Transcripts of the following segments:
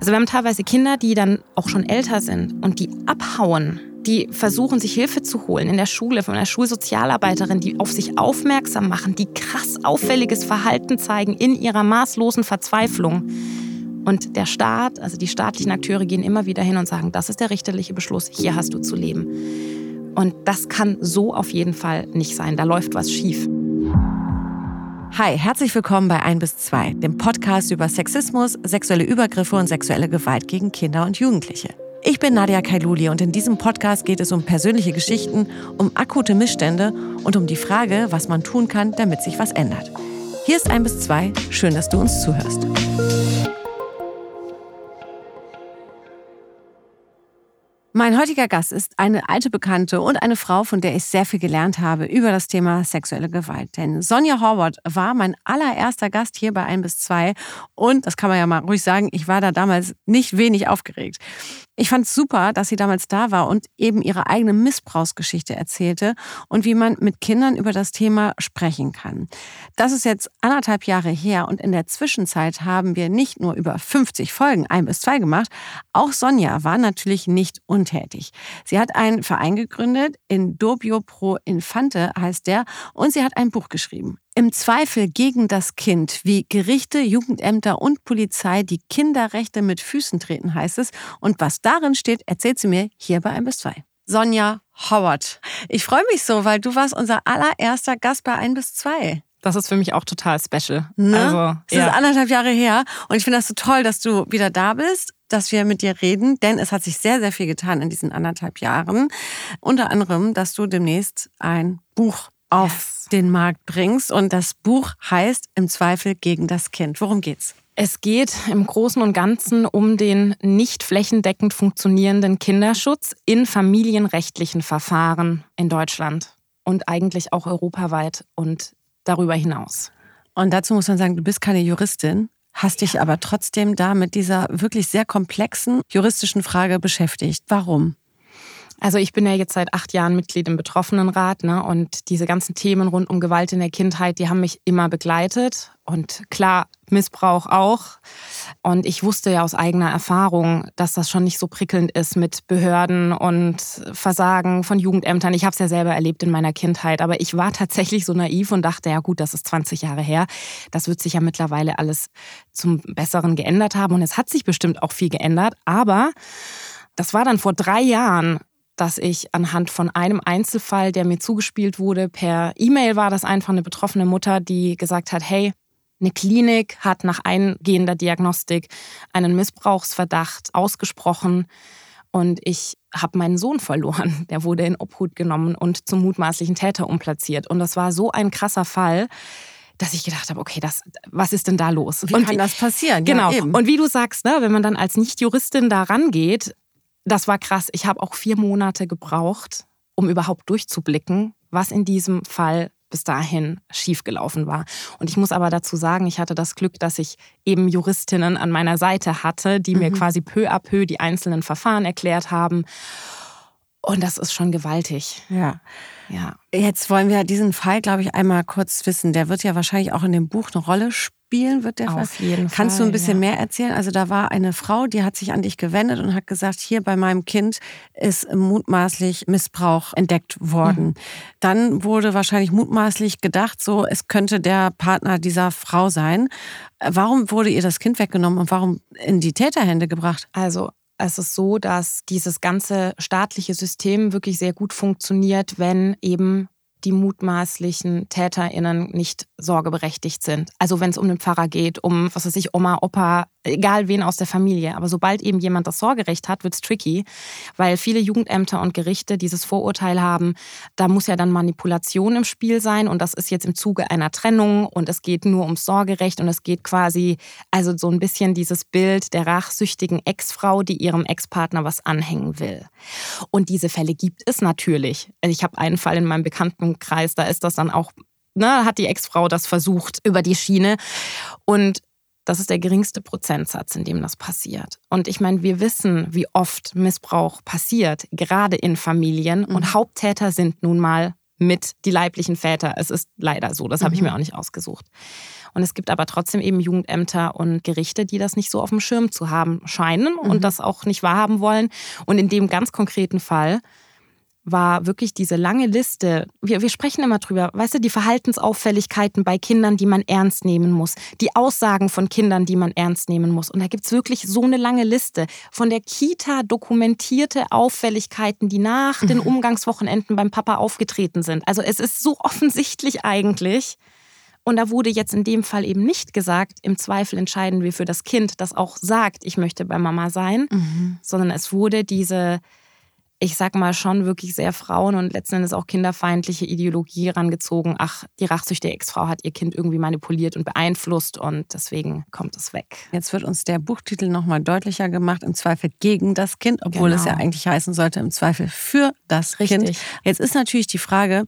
Also wir haben teilweise Kinder, die dann auch schon älter sind und die abhauen, die versuchen, sich Hilfe zu holen in der Schule von einer Schulsozialarbeiterin, die auf sich aufmerksam machen, die krass auffälliges Verhalten zeigen in ihrer maßlosen Verzweiflung. Und der Staat, also die staatlichen Akteure gehen immer wieder hin und sagen, das ist der richterliche Beschluss, hier hast du zu leben. Und das kann so auf jeden Fall nicht sein, da läuft was schief. Hi, herzlich willkommen bei 1 bis 2, dem Podcast über Sexismus, sexuelle Übergriffe und sexuelle Gewalt gegen Kinder und Jugendliche. Ich bin Nadia Kailuli und in diesem Podcast geht es um persönliche Geschichten, um akute Missstände und um die Frage, was man tun kann, damit sich was ändert. Hier ist 1 bis 2, schön, dass du uns zuhörst. Mein heutiger Gast ist eine alte Bekannte und eine Frau, von der ich sehr viel gelernt habe über das Thema sexuelle Gewalt. Denn Sonja Horvath war mein allererster Gast hier bei 1 bis 2 und das kann man ja mal ruhig sagen, ich war da damals nicht wenig aufgeregt. Ich fand es super, dass sie damals da war und eben ihre eigene Missbrauchsgeschichte erzählte und wie man mit Kindern über das Thema sprechen kann. Das ist jetzt anderthalb Jahre her und in der Zwischenzeit haben wir nicht nur über 50 Folgen ein bis zwei gemacht, auch Sonja war natürlich nicht untätig. Sie hat einen Verein gegründet, in Dobio Pro Infante heißt der, und sie hat ein Buch geschrieben. Im Zweifel gegen das Kind, wie Gerichte, Jugendämter und Polizei die Kinderrechte mit Füßen treten, heißt es. Und was darin steht, erzählt sie mir hier bei 1 bis 2. Sonja Howard. Ich freue mich so, weil du warst unser allererster Gast bei 1 bis 2. Das ist für mich auch total special. Ne? Also, es ja. ist anderthalb Jahre her und ich finde das so toll, dass du wieder da bist, dass wir mit dir reden, denn es hat sich sehr, sehr viel getan in diesen anderthalb Jahren. Unter anderem, dass du demnächst ein Buch auf yes. den Markt bringst. Und das Buch heißt Im Zweifel gegen das Kind. Worum geht's? Es geht im Großen und Ganzen um den nicht flächendeckend funktionierenden Kinderschutz in familienrechtlichen Verfahren in Deutschland und eigentlich auch europaweit und darüber hinaus. Und dazu muss man sagen, du bist keine Juristin, hast dich aber trotzdem da mit dieser wirklich sehr komplexen juristischen Frage beschäftigt. Warum? Also ich bin ja jetzt seit acht Jahren Mitglied im Betroffenenrat ne? und diese ganzen Themen rund um Gewalt in der Kindheit, die haben mich immer begleitet und klar Missbrauch auch. Und ich wusste ja aus eigener Erfahrung, dass das schon nicht so prickelnd ist mit Behörden und Versagen von Jugendämtern. Ich habe es ja selber erlebt in meiner Kindheit, aber ich war tatsächlich so naiv und dachte, ja gut, das ist 20 Jahre her. Das wird sich ja mittlerweile alles zum Besseren geändert haben und es hat sich bestimmt auch viel geändert, aber das war dann vor drei Jahren, dass ich anhand von einem Einzelfall, der mir zugespielt wurde, per E-Mail war das einfach eine betroffene Mutter, die gesagt hat, hey, eine Klinik hat nach eingehender Diagnostik einen Missbrauchsverdacht ausgesprochen und ich habe meinen Sohn verloren. Der wurde in Obhut genommen und zum mutmaßlichen Täter umplatziert. Und das war so ein krasser Fall, dass ich gedacht habe, okay, das, was ist denn da los? Wie und kann das passieren? Genau. Ja, und wie du sagst, ne, wenn man dann als Nicht-Juristin da rangeht, das war krass. Ich habe auch vier Monate gebraucht, um überhaupt durchzublicken, was in diesem Fall bis dahin schiefgelaufen war. Und ich muss aber dazu sagen, ich hatte das Glück, dass ich eben Juristinnen an meiner Seite hatte, die mhm. mir quasi peu à peu die einzelnen Verfahren erklärt haben. Und das ist schon gewaltig. Ja. Ja. Jetzt wollen wir diesen Fall, glaube ich, einmal kurz wissen. Der wird ja wahrscheinlich auch in dem Buch eine Rolle spielen, wird der Auf Fall. jeden Kannst Fall, du ein bisschen ja. mehr erzählen? Also da war eine Frau, die hat sich an dich gewendet und hat gesagt, hier bei meinem Kind ist mutmaßlich Missbrauch entdeckt worden. Mhm. Dann wurde wahrscheinlich mutmaßlich gedacht, so es könnte der Partner dieser Frau sein. Warum wurde ihr das Kind weggenommen und warum in die Täterhände gebracht? Also es ist so, dass dieses ganze staatliche System wirklich sehr gut funktioniert, wenn eben die mutmaßlichen TäterInnen nicht sorgeberechtigt sind. Also wenn es um den Pfarrer geht, um, was weiß ich, Oma, Opa, egal wen aus der Familie. Aber sobald eben jemand das Sorgerecht hat, wird es tricky, weil viele Jugendämter und Gerichte dieses Vorurteil haben, da muss ja dann Manipulation im Spiel sein und das ist jetzt im Zuge einer Trennung und es geht nur ums Sorgerecht und es geht quasi, also so ein bisschen dieses Bild der rachsüchtigen Ex-Frau, die ihrem Ex-Partner was anhängen will. Und diese Fälle gibt es natürlich. Ich habe einen Fall in meinem Bekanntenkreis, da ist das dann auch ne, hat die Ex-Frau das versucht über die Schiene. Und das ist der geringste Prozentsatz, in dem das passiert. Und ich meine, wir wissen, wie oft Missbrauch passiert, gerade in Familien. Mhm. Und Haupttäter sind nun mal mit die leiblichen Väter. Es ist leider so, das habe ich mhm. mir auch nicht ausgesucht. Und es gibt aber trotzdem eben Jugendämter und Gerichte, die das nicht so auf dem Schirm zu haben scheinen und mhm. das auch nicht wahrhaben wollen. Und in dem ganz konkreten Fall war wirklich diese lange Liste. Wir, wir sprechen immer drüber, weißt du, die Verhaltensauffälligkeiten bei Kindern, die man ernst nehmen muss, die Aussagen von Kindern, die man ernst nehmen muss. Und da gibt es wirklich so eine lange Liste von der Kita dokumentierte Auffälligkeiten, die nach den mhm. Umgangswochenenden beim Papa aufgetreten sind. Also es ist so offensichtlich eigentlich. Und da wurde jetzt in dem Fall eben nicht gesagt, im Zweifel entscheiden wir für das Kind, das auch sagt, ich möchte bei Mama sein, mhm. sondern es wurde diese ich sag mal, schon wirklich sehr Frauen- und letzten Endes auch kinderfeindliche Ideologie rangezogen. Ach, die rachsüchtige Ex-Frau hat ihr Kind irgendwie manipuliert und beeinflusst und deswegen kommt es weg. Jetzt wird uns der Buchtitel nochmal deutlicher gemacht, im Zweifel gegen das Kind, obwohl genau. es ja eigentlich heißen sollte, im Zweifel für das Richtig. Kind. Jetzt ist natürlich die Frage,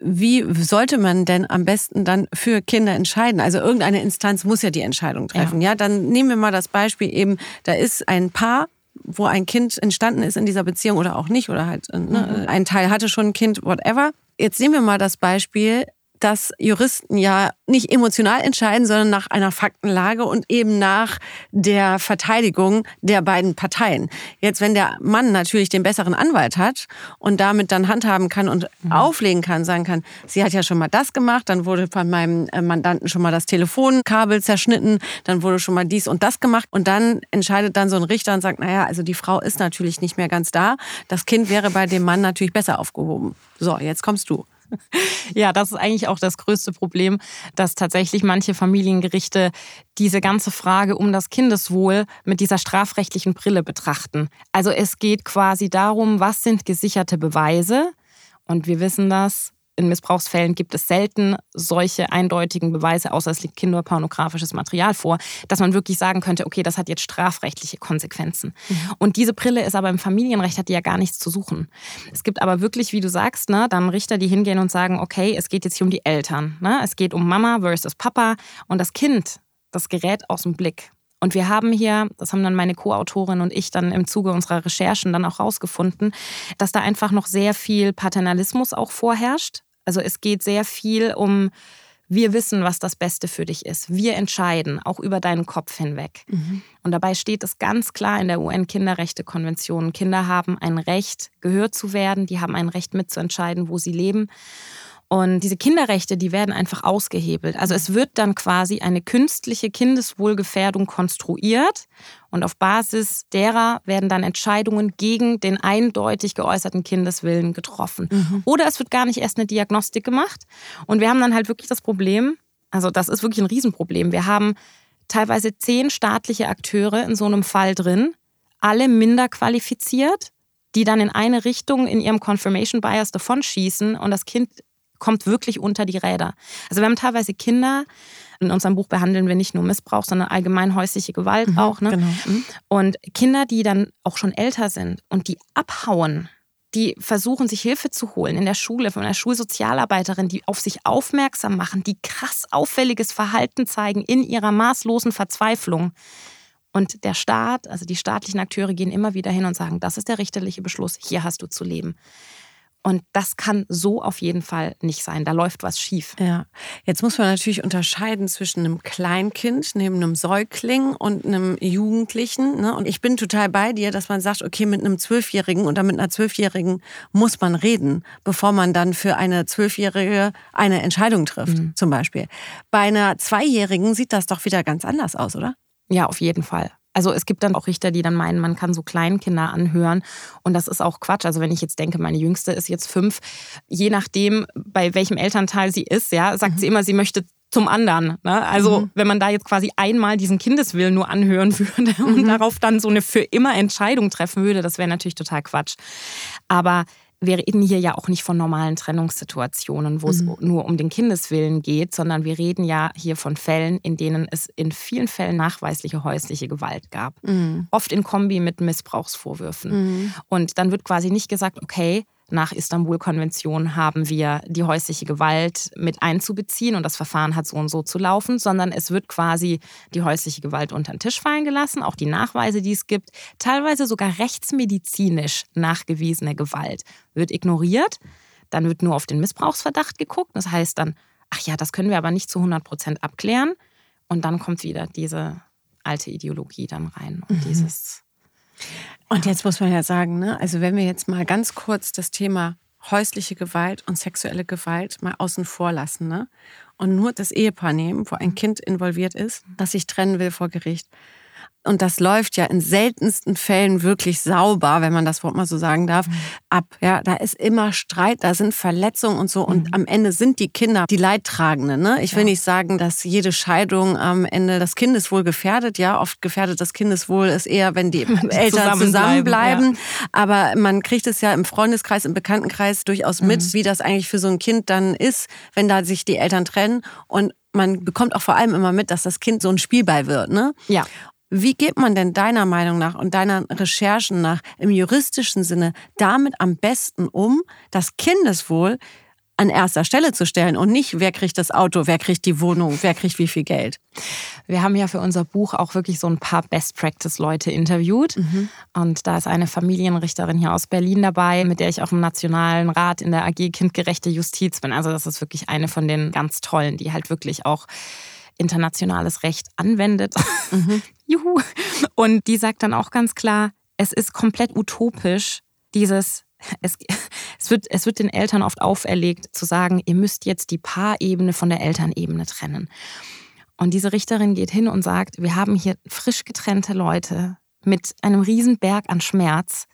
wie sollte man denn am besten dann für Kinder entscheiden? Also irgendeine Instanz muss ja die Entscheidung treffen. Ja, ja dann nehmen wir mal das Beispiel eben, da ist ein Paar, wo ein Kind entstanden ist in dieser Beziehung oder auch nicht oder halt äh, ne, mhm. ein Teil hatte schon ein Kind, whatever. Jetzt nehmen wir mal das Beispiel, dass Juristen ja nicht emotional entscheiden, sondern nach einer Faktenlage und eben nach der Verteidigung der beiden Parteien. Jetzt, wenn der Mann natürlich den besseren Anwalt hat und damit dann handhaben kann und mhm. auflegen kann, sagen kann, sie hat ja schon mal das gemacht, dann wurde von meinem äh, Mandanten schon mal das Telefonkabel zerschnitten, dann wurde schon mal dies und das gemacht und dann entscheidet dann so ein Richter und sagt, naja, also die Frau ist natürlich nicht mehr ganz da, das Kind wäre bei dem Mann natürlich besser aufgehoben. So, jetzt kommst du. Ja, das ist eigentlich auch das größte Problem, dass tatsächlich manche Familiengerichte diese ganze Frage um das Kindeswohl mit dieser strafrechtlichen Brille betrachten. Also es geht quasi darum, was sind gesicherte Beweise? Und wir wissen das, in Missbrauchsfällen gibt es selten solche eindeutigen Beweise, außer es liegt kinderpornografisches Material vor, dass man wirklich sagen könnte, okay, das hat jetzt strafrechtliche Konsequenzen. Mhm. Und diese Brille ist aber im Familienrecht, hat die ja gar nichts zu suchen. Es gibt aber wirklich, wie du sagst, ne, dann Richter, die hingehen und sagen, okay, es geht jetzt hier um die Eltern. Ne? Es geht um Mama versus Papa und das Kind, das gerät aus dem Blick. Und wir haben hier, das haben dann meine Co-Autorin und ich dann im Zuge unserer Recherchen dann auch rausgefunden, dass da einfach noch sehr viel Paternalismus auch vorherrscht. Also es geht sehr viel um, wir wissen, was das Beste für dich ist. Wir entscheiden, auch über deinen Kopf hinweg. Mhm. Und dabei steht es ganz klar in der UN-Kinderrechte-Konvention. Kinder haben ein Recht, gehört zu werden. Die haben ein Recht mitzuentscheiden, wo sie leben. Und diese Kinderrechte, die werden einfach ausgehebelt. Also es wird dann quasi eine künstliche Kindeswohlgefährdung konstruiert und auf Basis derer werden dann Entscheidungen gegen den eindeutig geäußerten Kindeswillen getroffen. Mhm. Oder es wird gar nicht erst eine Diagnostik gemacht. Und wir haben dann halt wirklich das Problem, also das ist wirklich ein Riesenproblem. Wir haben teilweise zehn staatliche Akteure in so einem Fall drin, alle minder qualifiziert, die dann in eine Richtung in ihrem Confirmation Bias davonschießen und das Kind kommt wirklich unter die Räder. Also wir haben teilweise Kinder, in unserem Buch behandeln wir nicht nur Missbrauch, sondern allgemein häusliche Gewalt mhm, auch. Ne? Genau. Mhm. Und Kinder, die dann auch schon älter sind und die abhauen, die versuchen, sich Hilfe zu holen in der Schule von einer Schulsozialarbeiterin, die auf sich aufmerksam machen, die krass auffälliges Verhalten zeigen in ihrer maßlosen Verzweiflung. Und der Staat, also die staatlichen Akteure gehen immer wieder hin und sagen, das ist der richterliche Beschluss, hier hast du zu leben. Und das kann so auf jeden Fall nicht sein. Da läuft was schief. Ja. Jetzt muss man natürlich unterscheiden zwischen einem Kleinkind, neben einem Säugling und einem Jugendlichen. Ne? Und ich bin total bei dir, dass man sagt, okay, mit einem Zwölfjährigen oder mit einer Zwölfjährigen muss man reden, bevor man dann für eine Zwölfjährige eine Entscheidung trifft, mhm. zum Beispiel. Bei einer Zweijährigen sieht das doch wieder ganz anders aus, oder? Ja, auf jeden Fall. Also es gibt dann auch Richter, die dann meinen, man kann so Kleinkinder anhören. Und das ist auch Quatsch. Also wenn ich jetzt denke, meine Jüngste ist jetzt fünf, je nachdem, bei welchem Elternteil sie ist, ja, sagt mhm. sie immer, sie möchte zum anderen. Ne? Also mhm. wenn man da jetzt quasi einmal diesen Kindeswillen nur anhören würde und mhm. darauf dann so eine für immer Entscheidung treffen würde, das wäre natürlich total Quatsch. Aber wir reden hier ja auch nicht von normalen Trennungssituationen, wo es mhm. nur um den Kindeswillen geht, sondern wir reden ja hier von Fällen, in denen es in vielen Fällen nachweisliche häusliche Gewalt gab. Mhm. Oft in Kombi mit Missbrauchsvorwürfen. Mhm. Und dann wird quasi nicht gesagt, okay, nach Istanbul-Konvention haben wir die häusliche Gewalt mit einzubeziehen und das Verfahren hat so und so zu laufen, sondern es wird quasi die häusliche Gewalt unter den Tisch fallen gelassen, auch die Nachweise, die es gibt, teilweise sogar rechtsmedizinisch nachgewiesene Gewalt wird ignoriert. Dann wird nur auf den Missbrauchsverdacht geguckt. Das heißt dann, ach ja, das können wir aber nicht zu 100 Prozent abklären. Und dann kommt wieder diese alte Ideologie dann rein und mhm. dieses. Und jetzt muss man ja sagen, ne, also wenn wir jetzt mal ganz kurz das Thema häusliche Gewalt und sexuelle Gewalt mal außen vor lassen, ne? Und nur das Ehepaar nehmen, wo ein Kind involviert ist, das sich trennen will vor Gericht und das läuft ja in seltensten Fällen wirklich sauber, wenn man das Wort mal so sagen darf, mhm. ab. Ja, da ist immer Streit, da sind Verletzungen und so. Und mhm. am Ende sind die Kinder die Leidtragenden. Ne? Ich will ja. nicht sagen, dass jede Scheidung am Ende das Kindeswohl gefährdet. Ja, oft gefährdet das Kindeswohl ist eher, wenn die, die Eltern zusammenbleiben. Ja. Aber man kriegt es ja im Freundeskreis, im Bekanntenkreis durchaus mit, mhm. wie das eigentlich für so ein Kind dann ist, wenn da sich die Eltern trennen. Und man bekommt auch vor allem immer mit, dass das Kind so ein Spielball wird. Ne? Ja. Wie geht man denn deiner Meinung nach und deiner Recherchen nach im juristischen Sinne damit am besten um, das Kindeswohl an erster Stelle zu stellen und nicht, wer kriegt das Auto, wer kriegt die Wohnung, wer kriegt wie viel Geld? Wir haben ja für unser Buch auch wirklich so ein paar Best-Practice-Leute interviewt. Mhm. Und da ist eine Familienrichterin hier aus Berlin dabei, mit der ich auch im Nationalen Rat in der AG Kindgerechte Justiz bin. Also das ist wirklich eine von den ganz tollen, die halt wirklich auch internationales Recht anwendet. Mhm. Juhu. Und die sagt dann auch ganz klar, es ist komplett utopisch, dieses, es, es, wird, es wird den Eltern oft auferlegt, zu sagen, ihr müsst jetzt die Paarebene von der Elternebene trennen. Und diese Richterin geht hin und sagt, wir haben hier frisch getrennte Leute mit einem riesen Berg an Schmerz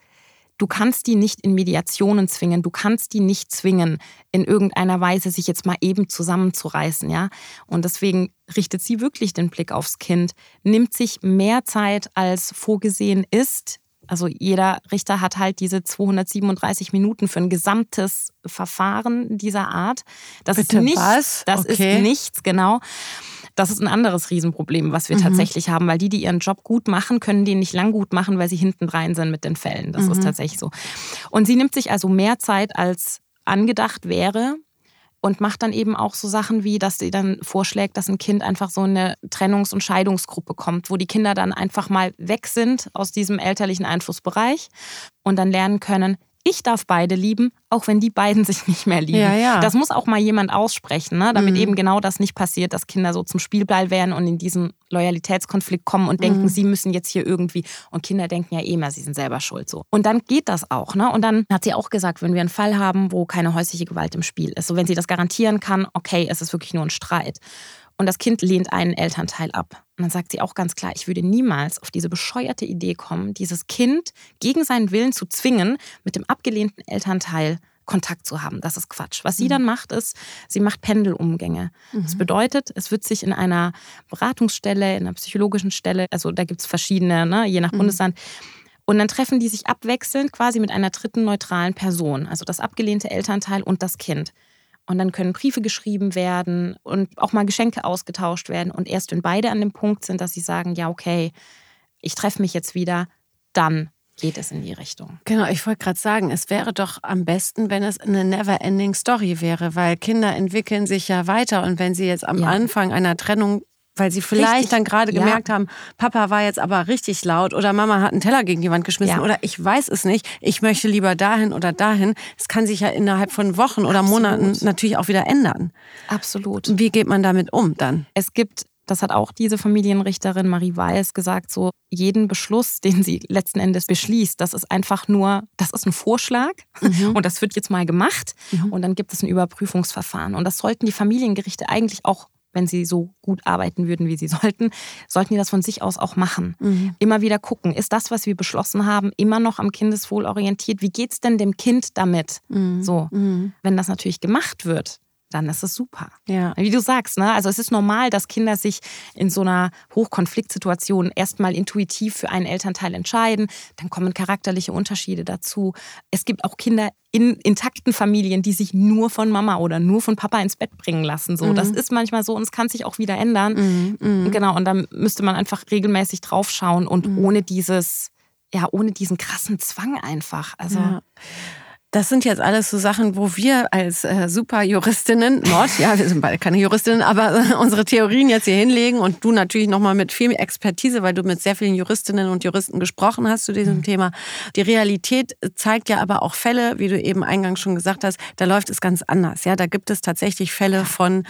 du kannst die nicht in Mediationen zwingen, du kannst die nicht zwingen, in irgendeiner Weise sich jetzt mal eben zusammenzureißen, ja. Und deswegen richtet sie wirklich den Blick aufs Kind, nimmt sich mehr Zeit als vorgesehen ist. Also jeder Richter hat halt diese 237 Minuten für ein gesamtes Verfahren dieser Art. Das Bitte ist nichts. Was? Das okay. ist nichts, genau. Das ist ein anderes Riesenproblem, was wir mhm. tatsächlich haben, weil die, die ihren Job gut machen, können den nicht lang gut machen, weil sie hinten rein sind mit den Fällen. Das mhm. ist tatsächlich so. Und sie nimmt sich also mehr Zeit, als angedacht wäre und macht dann eben auch so Sachen wie, dass sie dann vorschlägt, dass ein Kind einfach so eine Trennungs- und Scheidungsgruppe kommt, wo die Kinder dann einfach mal weg sind aus diesem elterlichen Einflussbereich und dann lernen können, ich darf beide lieben, auch wenn die beiden sich nicht mehr lieben. Ja, ja. Das muss auch mal jemand aussprechen, ne? damit mhm. eben genau das nicht passiert, dass Kinder so zum Spielball werden und in diesen Loyalitätskonflikt kommen und denken, mhm. sie müssen jetzt hier irgendwie. Und Kinder denken ja eh immer, sie sind selber schuld so. Und dann geht das auch. Ne? Und dann hat sie auch gesagt, wenn wir einen Fall haben, wo keine häusliche Gewalt im Spiel ist, so wenn sie das garantieren kann, okay, es ist wirklich nur ein Streit und das Kind lehnt einen Elternteil ab. Und dann sagt sie auch ganz klar, ich würde niemals auf diese bescheuerte Idee kommen, dieses Kind gegen seinen Willen zu zwingen, mit dem abgelehnten Elternteil Kontakt zu haben. Das ist Quatsch. Was sie mhm. dann macht, ist, sie macht Pendelumgänge. Mhm. Das bedeutet, es wird sich in einer Beratungsstelle, in einer psychologischen Stelle, also da gibt es verschiedene, ne, je nach mhm. Bundesland, und dann treffen die sich abwechselnd quasi mit einer dritten neutralen Person, also das abgelehnte Elternteil und das Kind. Und dann können Briefe geschrieben werden und auch mal Geschenke ausgetauscht werden. Und erst wenn beide an dem Punkt sind, dass sie sagen, ja, okay, ich treffe mich jetzt wieder, dann geht es in die Richtung. Genau, ich wollte gerade sagen, es wäre doch am besten, wenn es eine never-ending Story wäre, weil Kinder entwickeln sich ja weiter und wenn sie jetzt am ja. Anfang einer Trennung weil sie vielleicht richtig, dann gerade ja. gemerkt haben, Papa war jetzt aber richtig laut oder Mama hat einen Teller gegen die Wand geschmissen ja. oder ich weiß es nicht, ich möchte lieber dahin oder dahin. Es kann sich ja innerhalb von Wochen oder Absolut. Monaten natürlich auch wieder ändern. Absolut. Wie geht man damit um dann? Es gibt das hat auch diese Familienrichterin Marie Weiß gesagt, so jeden Beschluss, den sie letzten Endes beschließt, das ist einfach nur, das ist ein Vorschlag mhm. und das wird jetzt mal gemacht mhm. und dann gibt es ein Überprüfungsverfahren. Und das sollten die Familiengerichte eigentlich auch wenn sie so gut arbeiten würden, wie sie sollten, sollten die das von sich aus auch machen. Mhm. Immer wieder gucken, ist das, was wir beschlossen haben, immer noch am Kindeswohl orientiert? Wie geht es denn dem Kind damit? Mhm. So, mhm. wenn das natürlich gemacht wird, dann ist es super. Ja. Wie du sagst, ne? Also es ist normal, dass Kinder sich in so einer Hochkonfliktsituation erstmal intuitiv für einen Elternteil entscheiden. Dann kommen charakterliche Unterschiede dazu. Es gibt auch Kinder in intakten Familien, die sich nur von Mama oder nur von Papa ins Bett bringen lassen. So, mhm. das ist manchmal so und es kann sich auch wieder ändern. Mhm. Mhm. Genau. Und dann müsste man einfach regelmäßig draufschauen und mhm. ohne dieses, ja, ohne diesen krassen Zwang einfach. Also. Ja. Das sind jetzt alles so Sachen, wo wir als äh, Superjuristinnen, Nord, ja, wir sind beide keine Juristinnen, aber äh, unsere Theorien jetzt hier hinlegen und du natürlich nochmal mit viel Expertise, weil du mit sehr vielen Juristinnen und Juristen gesprochen hast zu diesem mhm. Thema. Die Realität zeigt ja aber auch Fälle, wie du eben eingangs schon gesagt hast, da läuft es ganz anders. Ja, da gibt es tatsächlich Fälle von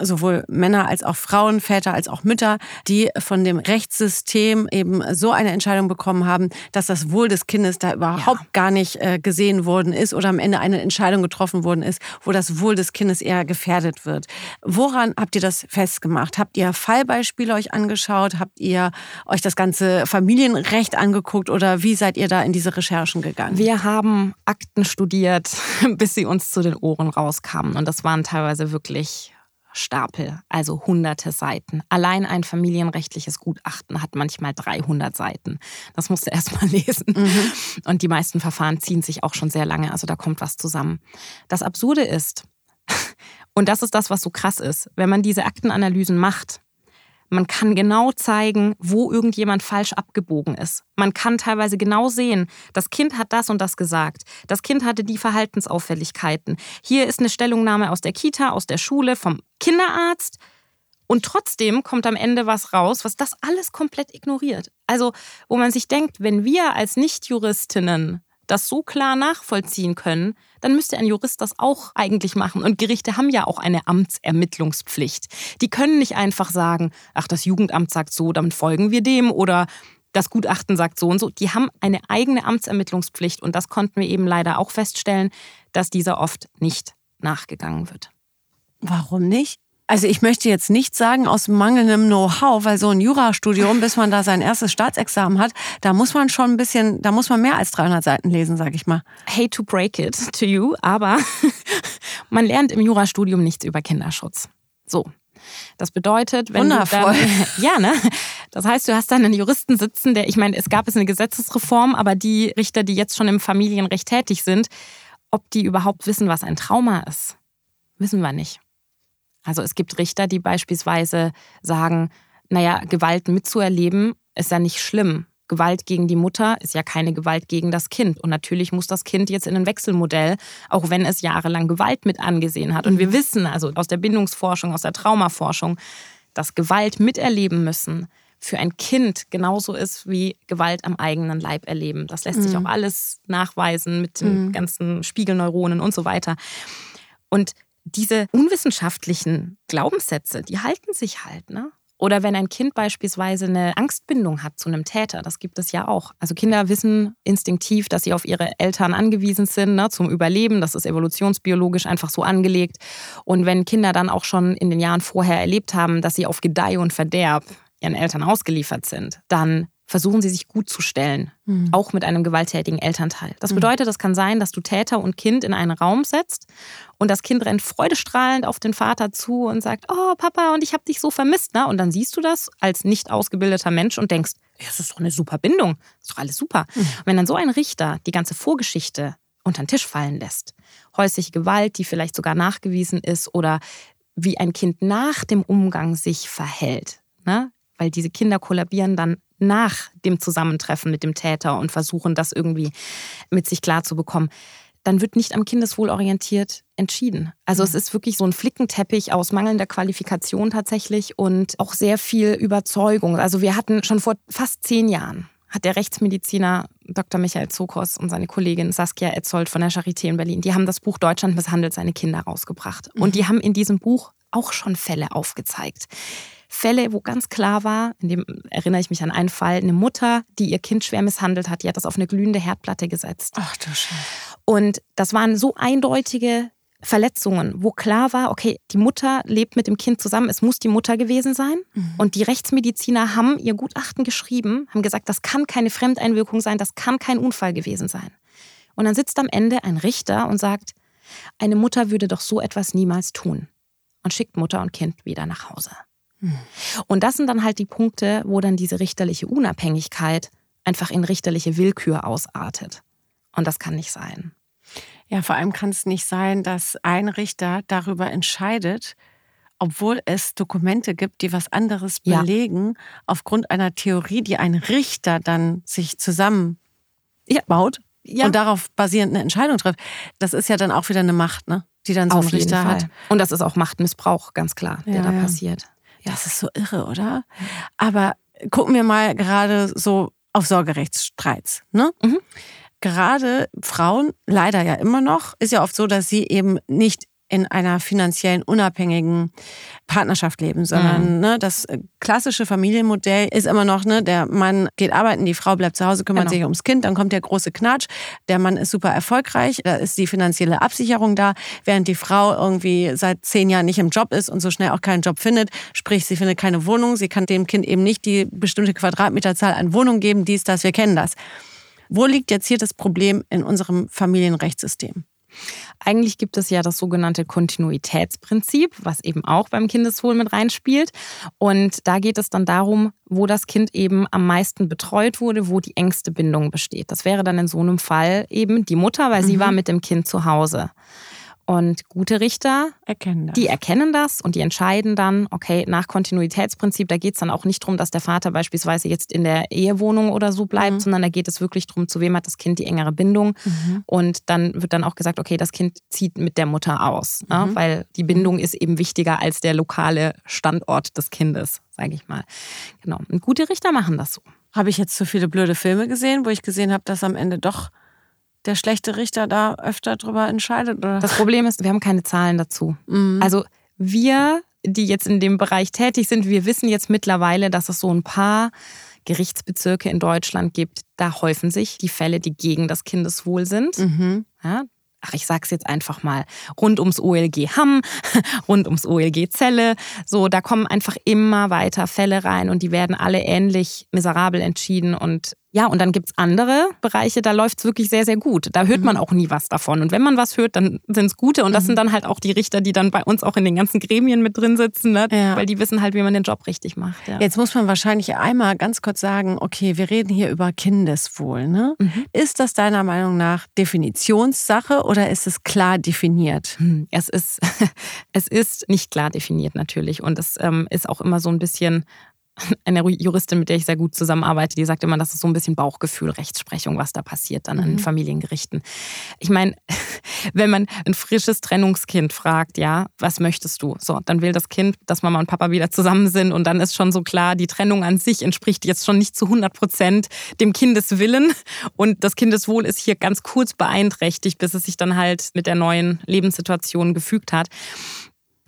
sowohl Männer als auch Frauen, Väter als auch Mütter, die von dem Rechtssystem eben so eine Entscheidung bekommen haben, dass das Wohl des Kindes da überhaupt ja. gar nicht äh, gesehen worden ist oder am Ende eine Entscheidung getroffen worden ist, wo das Wohl des Kindes eher gefährdet wird. Woran habt ihr das festgemacht? Habt ihr Fallbeispiele euch angeschaut? Habt ihr euch das ganze Familienrecht angeguckt oder wie seid ihr da in diese Recherchen gegangen? Wir haben Akten studiert, bis sie uns zu den Ohren rauskamen und das waren teilweise wirklich Stapel, also hunderte Seiten. Allein ein familienrechtliches Gutachten hat manchmal 300 Seiten. Das musst du erst mal lesen. Mhm. Und die meisten Verfahren ziehen sich auch schon sehr lange, also da kommt was zusammen. Das Absurde ist, und das ist das, was so krass ist, wenn man diese Aktenanalysen macht, man kann genau zeigen, wo irgendjemand falsch abgebogen ist. Man kann teilweise genau sehen, das Kind hat das und das gesagt. Das Kind hatte die Verhaltensauffälligkeiten. Hier ist eine Stellungnahme aus der Kita, aus der Schule, vom Kinderarzt. Und trotzdem kommt am Ende was raus, was das alles komplett ignoriert. Also, wo man sich denkt, wenn wir als Nichtjuristinnen das so klar nachvollziehen können, dann müsste ein Jurist das auch eigentlich machen. Und Gerichte haben ja auch eine Amtsermittlungspflicht. Die können nicht einfach sagen, ach, das Jugendamt sagt so, dann folgen wir dem oder das Gutachten sagt so und so. Die haben eine eigene Amtsermittlungspflicht und das konnten wir eben leider auch feststellen, dass dieser oft nicht nachgegangen wird. Warum nicht? Also ich möchte jetzt nicht sagen aus mangelndem Know-how, weil so ein Jurastudium, bis man da sein erstes Staatsexamen hat, da muss man schon ein bisschen, da muss man mehr als 300 Seiten lesen, sag ich mal. Hate to break it to you, aber man lernt im Jurastudium nichts über Kinderschutz. So. Das bedeutet, wenn Wundervoll. du dann, ja, ne? Das heißt, du hast dann einen Juristen sitzen, der, ich meine, es gab es eine Gesetzesreform, aber die Richter, die jetzt schon im Familienrecht tätig sind, ob die überhaupt wissen, was ein Trauma ist, wissen wir nicht. Also es gibt Richter, die beispielsweise sagen, naja, Gewalt mitzuerleben ist ja nicht schlimm. Gewalt gegen die Mutter ist ja keine Gewalt gegen das Kind. Und natürlich muss das Kind jetzt in ein Wechselmodell, auch wenn es jahrelang Gewalt mit angesehen hat. Und wir mhm. wissen also aus der Bindungsforschung, aus der Traumaforschung, dass Gewalt miterleben müssen für ein Kind genauso ist wie Gewalt am eigenen Leib erleben. Das lässt mhm. sich auch alles nachweisen mit den mhm. ganzen Spiegelneuronen und so weiter. Und diese unwissenschaftlichen Glaubenssätze, die halten sich halt, ne? Oder wenn ein Kind beispielsweise eine Angstbindung hat zu einem Täter, das gibt es ja auch. Also Kinder wissen instinktiv, dass sie auf ihre Eltern angewiesen sind ne, zum Überleben. Das ist evolutionsbiologisch einfach so angelegt. Und wenn Kinder dann auch schon in den Jahren vorher erlebt haben, dass sie auf Gedeih und Verderb ihren Eltern ausgeliefert sind, dann versuchen sie sich gut zu stellen, mhm. auch mit einem gewalttätigen Elternteil. Das mhm. bedeutet, es kann sein, dass du Täter und Kind in einen Raum setzt und das Kind rennt freudestrahlend auf den Vater zu und sagt, oh Papa, und ich habe dich so vermisst. Ne? Und dann siehst du das als nicht ausgebildeter Mensch und denkst, das ist doch eine super Bindung, das ist doch alles super. Mhm. Und wenn dann so ein Richter die ganze Vorgeschichte unter den Tisch fallen lässt, häusliche Gewalt, die vielleicht sogar nachgewiesen ist oder wie ein Kind nach dem Umgang sich verhält, ne? weil diese Kinder kollabieren dann nach dem Zusammentreffen mit dem Täter und versuchen, das irgendwie mit sich klar zu bekommen, dann wird nicht am Kindeswohl orientiert entschieden. Also mhm. es ist wirklich so ein Flickenteppich aus mangelnder Qualifikation tatsächlich und auch sehr viel Überzeugung. Also wir hatten schon vor fast zehn Jahren hat der Rechtsmediziner Dr. Michael Zokos und seine Kollegin Saskia Etzold von der Charité in Berlin, die haben das Buch Deutschland misshandelt seine Kinder rausgebracht. Mhm. Und die haben in diesem Buch auch schon Fälle aufgezeigt. Fälle, wo ganz klar war, in dem erinnere ich mich an einen Fall, eine Mutter, die ihr Kind schwer misshandelt hat, die hat das auf eine glühende Herdplatte gesetzt. Ach du Scheiße. Und das waren so eindeutige Verletzungen, wo klar war, okay, die Mutter lebt mit dem Kind zusammen, es muss die Mutter gewesen sein. Mhm. Und die Rechtsmediziner haben ihr Gutachten geschrieben, haben gesagt, das kann keine Fremdeinwirkung sein, das kann kein Unfall gewesen sein. Und dann sitzt am Ende ein Richter und sagt, eine Mutter würde doch so etwas niemals tun und schickt Mutter und Kind wieder nach Hause. Und das sind dann halt die Punkte, wo dann diese richterliche Unabhängigkeit einfach in richterliche Willkür ausartet. Und das kann nicht sein. Ja, vor allem kann es nicht sein, dass ein Richter darüber entscheidet, obwohl es Dokumente gibt, die was anderes belegen, ja. aufgrund einer Theorie, die ein Richter dann sich zusammenbaut. Ja und darauf basierend eine Entscheidung trifft, das ist ja dann auch wieder eine Macht, ne? die dann so Auf ein Richter Fall. hat. Und das ist auch Machtmissbrauch, ganz klar, der Ja, da ja. passiert. Das ist so irre, oder? Aber gucken wir mal gerade so auf Sorgerechtsstreits. Ne? Mhm. Gerade Frauen, leider ja immer noch, ist ja oft so, dass sie eben nicht in einer finanziellen unabhängigen Partnerschaft leben, sondern ne, das äh, klassische Familienmodell ist immer noch, ne, der Mann geht arbeiten, die Frau bleibt zu Hause, kümmert Genau. sich ums Kind, dann kommt der große Knatsch, der Mann ist super erfolgreich, da ist die finanzielle Absicherung da, während die Frau irgendwie seit zehn Jahren nicht im Job ist und so schnell auch keinen Job findet, sprich sie findet keine Wohnung, sie kann dem Kind eben nicht die bestimmte Quadratmeterzahl an Wohnung geben, dies, das, wir kennen das. Wo liegt jetzt hier das Problem in unserem Familienrechtssystem? Eigentlich gibt es ja das sogenannte Kontinuitätsprinzip, was eben auch beim Kindeswohl mit reinspielt. Und da geht es dann darum, wo das Kind eben am meisten betreut wurde, wo die engste Bindung besteht. Das wäre dann in so einem Fall eben die Mutter, weil sie Mhm. war mit dem Kind zu Hause. Und gute Richter, Erkennen das. die erkennen das und die entscheiden dann, okay, nach Kontinuitätsprinzip, da geht es dann auch nicht darum, dass der Vater beispielsweise jetzt in der Ehewohnung oder so bleibt, Mhm. sondern da geht es wirklich darum, zu wem hat das Kind die engere Bindung. Mhm. Und dann wird dann auch gesagt, okay, das Kind zieht mit der Mutter aus, ne? Mhm. weil die Bindung ist eben wichtiger als der lokale Standort des Kindes, sage ich mal. Genau. Und gute Richter machen das so. Habe ich jetzt zu viele blöde Filme gesehen, wo ich gesehen habe, dass am Ende doch der schlechte Richter da öfter drüber entscheidet? Oder? Das Problem ist, wir haben keine Zahlen dazu. Mhm. Also wir, die jetzt in dem Bereich tätig sind, wir wissen jetzt mittlerweile, dass es so ein paar Gerichtsbezirke in Deutschland gibt. Da häufen sich die Fälle, die gegen das Kindeswohl sind. mhm. Ja, ach, ich sag's jetzt einfach mal, rund ums OLG Hamm, rund ums OLG Celle. So, da kommen einfach immer weiter Fälle rein und die werden alle ähnlich miserabel entschieden. Und ja, und dann gibt's andere Bereiche, da läuft's wirklich sehr, sehr gut. Da hört man auch nie was davon. Und wenn man was hört, dann sind's gute. Und das sind dann halt auch die Richter, die dann bei uns auch in den ganzen Gremien mit drin sitzen, ne? Ja. weil die wissen halt, wie man den Job richtig macht. Ja. Jetzt muss man wahrscheinlich einmal ganz kurz sagen, okay, wir reden hier über Kindeswohl. Ne? Mhm. Ist das deiner Meinung nach Definitionssache oder ist es klar definiert? Hm, Es ist, es ist nicht klar definiert natürlich und es ähm, ist auch immer so ein bisschen eine Juristin, mit der ich sehr gut zusammenarbeite, die sagt immer, das ist so ein bisschen Bauchgefühl, Rechtsprechung, was da passiert dann an den Familiengerichten. Ich meine, wenn man ein frisches Trennungskind fragt, ja, was möchtest du? So, dann will das Kind, dass Mama und Papa wieder zusammen sind und dann ist schon so klar, die Trennung an sich entspricht jetzt schon nicht zu 100 Prozent dem Kindeswillen und das Kindeswohl ist hier ganz kurz beeinträchtigt, bis es sich dann halt mit der neuen Lebenssituation gefügt hat.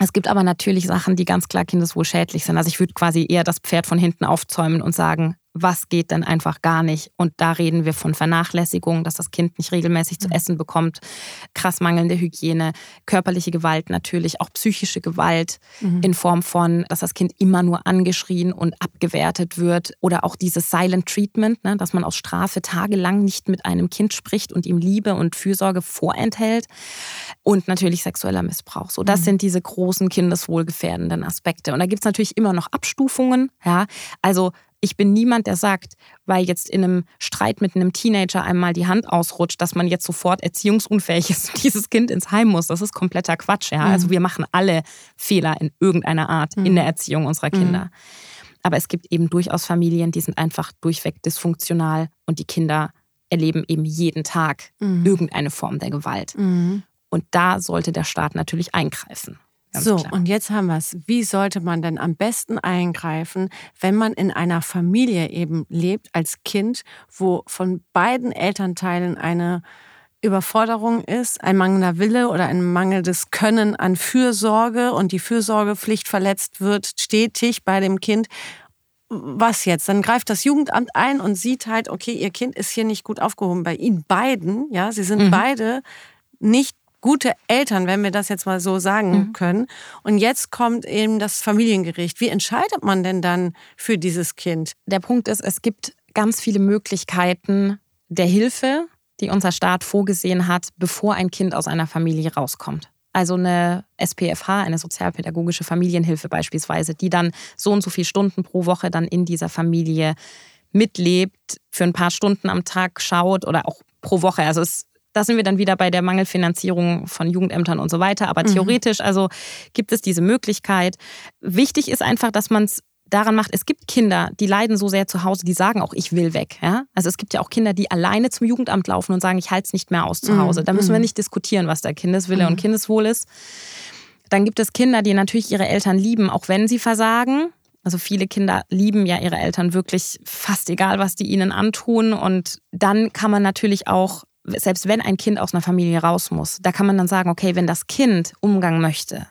Es gibt aber natürlich Sachen, die ganz klar kindeswohl schädlich sind. Also ich würde quasi eher das Pferd von hinten aufzäumen und sagen, was geht denn einfach gar nicht? Und da reden wir von Vernachlässigung, dass das Kind nicht regelmäßig zu essen bekommt, krass mangelnde Hygiene, körperliche Gewalt natürlich, auch psychische Gewalt in Form von, dass das Kind immer nur angeschrien und abgewertet wird oder auch dieses Silent Treatment, ne, dass man aus Strafe tagelang nicht mit einem Kind spricht und ihm Liebe und Fürsorge vorenthält und natürlich sexueller Missbrauch. So, das sind diese großen kindeswohlgefährdenden Aspekte. Und da gibt es natürlich immer noch Abstufungen. Ja, also ich bin niemand, der sagt, weil jetzt in einem Streit mit einem Teenager einmal die Hand ausrutscht, dass man jetzt sofort erziehungsunfähig ist und dieses Kind ins Heim muss. Das ist kompletter Quatsch. Ja? Also wir machen alle Fehler in irgendeiner Art in der Erziehung unserer Kinder. Aber es gibt eben durchaus Familien, die sind einfach durchweg dysfunktional und die Kinder erleben eben jeden Tag irgendeine Form der Gewalt. Mhm. Und da sollte der Staat natürlich eingreifen. Ganz so, klar. und jetzt haben wir es. Wie sollte man denn am besten eingreifen, wenn man in einer Familie eben lebt als Kind, wo von beiden Elternteilen eine Überforderung ist, ein mangelnder Wille oder ein mangelndes Können an Fürsorge und die Fürsorgepflicht verletzt wird stetig bei dem Kind. Was jetzt? Dann greift das Jugendamt ein und sieht halt, okay, ihr Kind ist hier nicht gut aufgehoben. Bei ihnen beiden, ja, sie sind Mhm. beide nicht gute Eltern, wenn wir das jetzt mal so sagen Mhm. können. Und jetzt kommt eben das Familiengericht. Wie entscheidet man denn dann für dieses Kind? Der Punkt ist, es gibt ganz viele Möglichkeiten der Hilfe, die unser Staat vorgesehen hat, bevor ein Kind aus einer Familie rauskommt. Also eine SPFH, eine sozialpädagogische Familienhilfe beispielsweise, die dann so und so viele Stunden pro Woche dann in dieser Familie mitlebt, für ein paar Stunden am Tag schaut oder auch pro Woche. Also es, da sind wir dann wieder bei der Mangelfinanzierung von Jugendämtern und so weiter. Aber theoretisch also gibt es diese Möglichkeit. Wichtig ist einfach, dass man es daran macht, es gibt Kinder, die leiden so sehr zu Hause, die sagen auch, ich will weg. Ja? Also es gibt ja auch Kinder, die alleine zum Jugendamt laufen und sagen, ich halte es nicht mehr aus zu Hause. Da müssen wir nicht diskutieren, was da Kindeswille und Kindeswohl ist. Dann gibt es Kinder, die natürlich ihre Eltern lieben, auch wenn sie versagen. Also viele Kinder lieben ja ihre Eltern wirklich fast egal, was die ihnen antun. Und dann kann man natürlich auch, selbst wenn ein Kind aus einer Familie raus muss, da kann man dann sagen, okay, wenn das Kind Umgang möchte,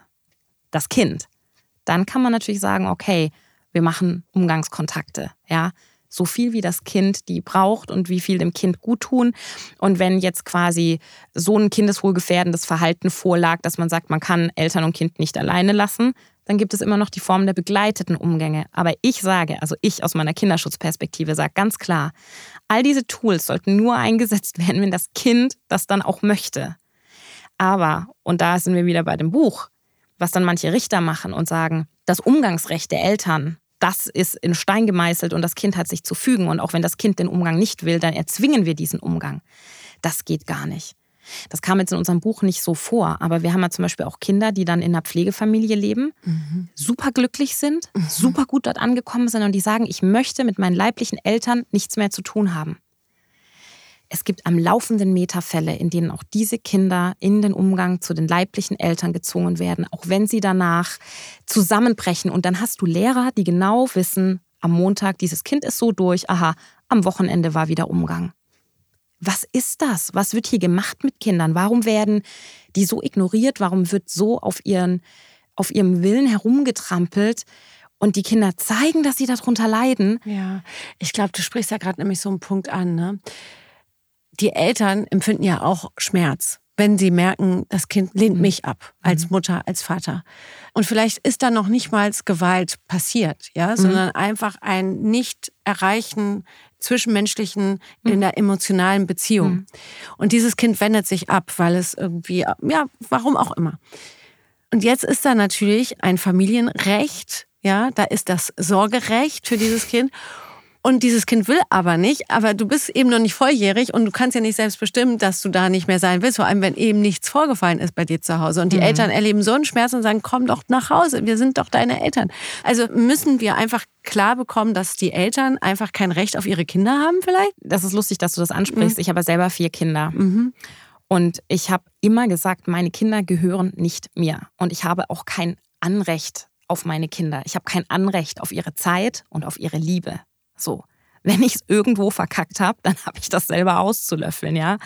das Kind, dann kann man natürlich sagen, okay, wir machen Umgangskontakte, ja. So viel wie das Kind die braucht und wie viel dem Kind gut tun. Und wenn jetzt quasi so ein kindeswohlgefährdendes Verhalten vorlag, dass man sagt, man kann Eltern und Kind nicht alleine lassen, dann gibt es immer noch die Form der begleiteten Umgänge. Aber ich sage, also ich aus meiner Kinderschutzperspektive sage ganz klar, all diese Tools sollten nur eingesetzt werden, wenn das Kind das dann auch möchte. Aber, und da sind wir wieder bei dem Buch, was dann manche Richter machen und sagen, das Umgangsrecht der Eltern, das ist in Stein gemeißelt und das Kind hat sich zu fügen. Und auch wenn das Kind den Umgang nicht will, dann erzwingen wir diesen Umgang. Das geht gar nicht. Das kam jetzt in unserem Buch nicht so vor, aber wir haben ja zum Beispiel auch Kinder, die dann in einer Pflegefamilie leben, mhm. super glücklich sind, mhm. super gut dort angekommen sind und die sagen, ich möchte mit meinen leiblichen Eltern nichts mehr zu tun haben. Es gibt am laufenden Meter Fälle, in denen auch diese Kinder in den Umgang zu den leiblichen Eltern gezwungen werden, auch wenn sie danach zusammenbrechen. Und dann hast du Lehrer, die genau wissen, am Montag, dieses Kind ist so durch, aha, am Wochenende war wieder Umgang. Was ist das? Was wird hier gemacht mit Kindern? Warum werden die so ignoriert? Warum wird so auf, ihren, auf ihrem Willen herumgetrampelt? Und die Kinder zeigen, dass sie darunter leiden. Ja, ich glaube, du sprichst ja gerade nämlich so einen Punkt an. Ne? die Eltern empfinden ja auch Schmerz, wenn sie merken, das Kind lehnt mhm. mich ab, als mhm. Mutter, als Vater. Und vielleicht ist da noch nicht mal Gewalt passiert, ja, mhm. sondern einfach ein Nicht-Erreichen zwischenmenschlichen in der emotionalen Beziehung. Und dieses Kind wendet sich ab, weil es irgendwie, ja, warum auch immer. Und jetzt ist da natürlich ein Familienrecht, ja, da ist das Sorgerecht für dieses Kind. Und dieses Kind will aber nicht, aber du bist eben noch nicht volljährig und du kannst ja nicht selbst bestimmen, dass du da nicht mehr sein willst, vor allem wenn eben nichts vorgefallen ist bei dir zu Hause. Und die mhm. Eltern erleben so einen Schmerz und sagen, komm doch nach Hause, wir sind doch deine Eltern. Also müssen wir einfach klar bekommen, dass die Eltern einfach kein Recht auf ihre Kinder haben vielleicht? Das ist lustig, dass du das ansprichst. Mhm. Ich habe selber vier Kinder. Mhm. Und ich habe immer gesagt, meine Kinder gehören nicht mir. Und ich habe auch kein Anrecht auf meine Kinder. Ich habe kein Anrecht auf ihre Zeit und auf ihre Liebe. So. Wenn ich es irgendwo verkackt habe, dann habe ich das selber auszulöffeln, ja.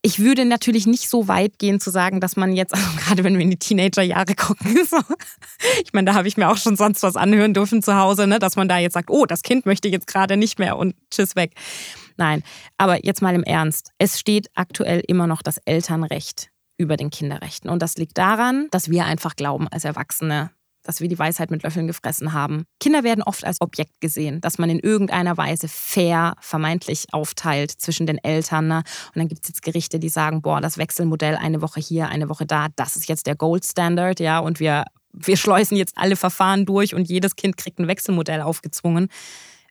Ich würde natürlich nicht so weit gehen zu sagen, dass man jetzt, also gerade wenn wir in die Teenagerjahre gucken, so, ich meine, da habe ich mir auch schon sonst was anhören dürfen zu Hause, ne, dass man da jetzt sagt, oh, das Kind möchte jetzt gerade nicht mehr und tschüss weg. Nein, aber jetzt mal im Ernst. Es steht aktuell immer noch das Elternrecht über den Kinderrechten. Und das liegt daran, dass wir einfach glauben als Erwachsene, dass wir die Weisheit mit Löffeln gefressen haben. Kinder werden oft als Objekt gesehen, dass man in irgendeiner Weise fair vermeintlich aufteilt zwischen den Eltern. Ne? Und dann gibt es jetzt Gerichte, die sagen, boah, das Wechselmodell eine Woche hier, eine Woche da, das ist jetzt der Gold Standard, ja, und wir, wir schleusen jetzt alle Verfahren durch und jedes Kind kriegt ein Wechselmodell aufgezwungen.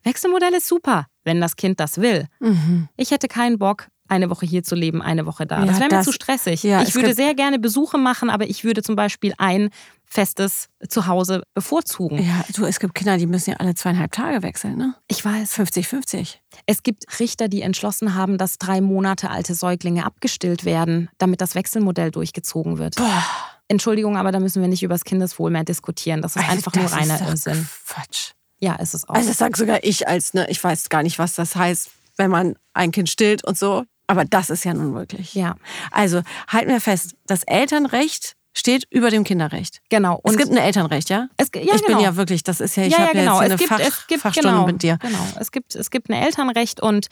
Wechselmodell ist super, wenn das Kind das will. Mhm. Ich hätte keinen Bock, eine Woche hier zu leben, eine Woche da. Ja, das wäre mir zu stressig. Ja, ich würde sehr gerne Besuche machen, aber ich würde zum Beispiel ein festes Zuhause bevorzugen. Ja, du, es gibt Kinder, die müssen ja alle zweieinhalb Tage wechseln, ne? Ich weiß. 50-50. Es gibt Richter, die entschlossen haben, dass drei Monate alte Säuglinge abgestillt werden, damit das Wechselmodell durchgezogen wird. Boah. Entschuldigung, aber da müssen wir nicht über das Kindeswohl mehr diskutieren. Das ist also einfach das nur reiner Irrsinn. Quatsch. Ja, ist es auch. Also das sag sogar ich als, ne, ich weiß gar nicht, was das heißt, wenn man ein Kind stillt und so. Aber das ist ja nun wirklich. Ja. Also halten wir fest, das Elternrecht steht über dem Kinderrecht. Genau. Und es gibt ein Elternrecht, ja? Es, ja ich genau. bin ja wirklich, das ist ja, ich ja, habe ja, genau. ja jetzt eine gibt, Fach, gibt, Fachstunde genau, mit dir. Genau, es gibt, es gibt ein Elternrecht und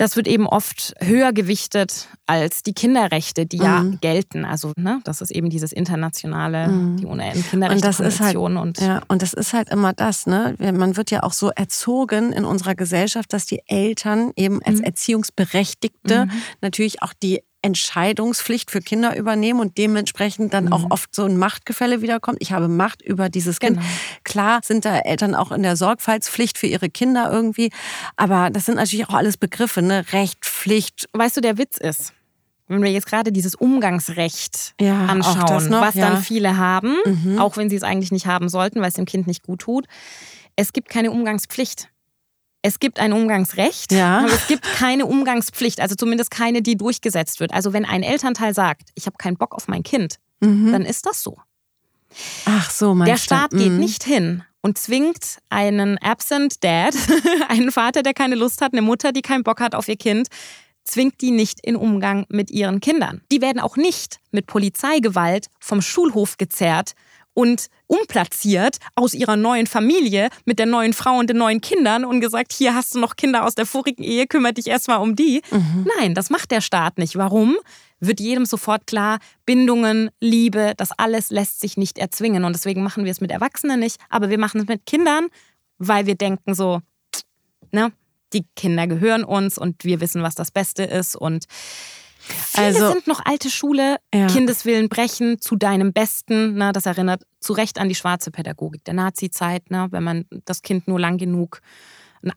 das wird eben oft höher gewichtet als die Kinderrechte, die mhm. ja gelten. Also, ne, das ist eben dieses internationale, mhm. die UN-Kinderrechtskonvention. Und, halt, und, ja, und das ist halt immer das, ne? Man wird ja auch so erzogen in unserer Gesellschaft, dass die Eltern eben als mhm. Erziehungsberechtigte mhm. natürlich auch die Entscheidungspflicht für Kinder übernehmen und dementsprechend dann mhm. auch oft so ein Machtgefälle wiederkommt. Ich habe Macht über dieses Kind. Genau. Klar sind da Eltern auch in der Sorgfaltspflicht für ihre Kinder irgendwie, aber das sind natürlich auch alles Begriffe, ne? Recht, Pflicht. Weißt du, der Witz ist, wenn wir jetzt gerade dieses Umgangsrecht ja, anschauen, noch, was ja. dann viele haben, mhm. auch wenn sie es eigentlich nicht haben sollten, weil es dem Kind nicht gut tut. Es gibt keine Umgangspflicht. Es gibt ein Umgangsrecht, Ja. aber es gibt keine Umgangspflicht, also zumindest keine, die durchgesetzt wird. Also wenn ein Elternteil sagt, ich habe keinen Bock auf mein Kind, Mhm. dann ist das so. Ach so, mein Der Staat geht Mhm. nicht hin und zwingt einen absent Dad, einen Vater, der keine Lust hat, eine Mutter, die keinen Bock hat auf ihr Kind, zwingt die nicht in Umgang mit ihren Kindern. Die werden auch nicht mit Polizeigewalt vom Schulhof gezerrt und umplatziert aus ihrer neuen Familie mit der neuen Frau und den neuen Kindern und gesagt, hier hast du noch Kinder aus der vorigen Ehe, kümmere dich erstmal um die. Nein, das macht der Staat nicht. Warum? Wird jedem sofort klar, Bindungen, Liebe, das alles lässt sich nicht erzwingen. Und deswegen machen wir es mit Erwachsenen nicht, aber wir machen es mit Kindern, weil wir denken so, ne, die Kinder gehören uns und wir wissen, was das Beste ist. Und viele Also- sind noch alte Schule, Ja. Kindeswillen brechen zu deinem Besten. Ne, das erinnert zu Recht an die schwarze Pädagogik der Nazi-Zeit. Ne, wenn man das Kind nur lang genug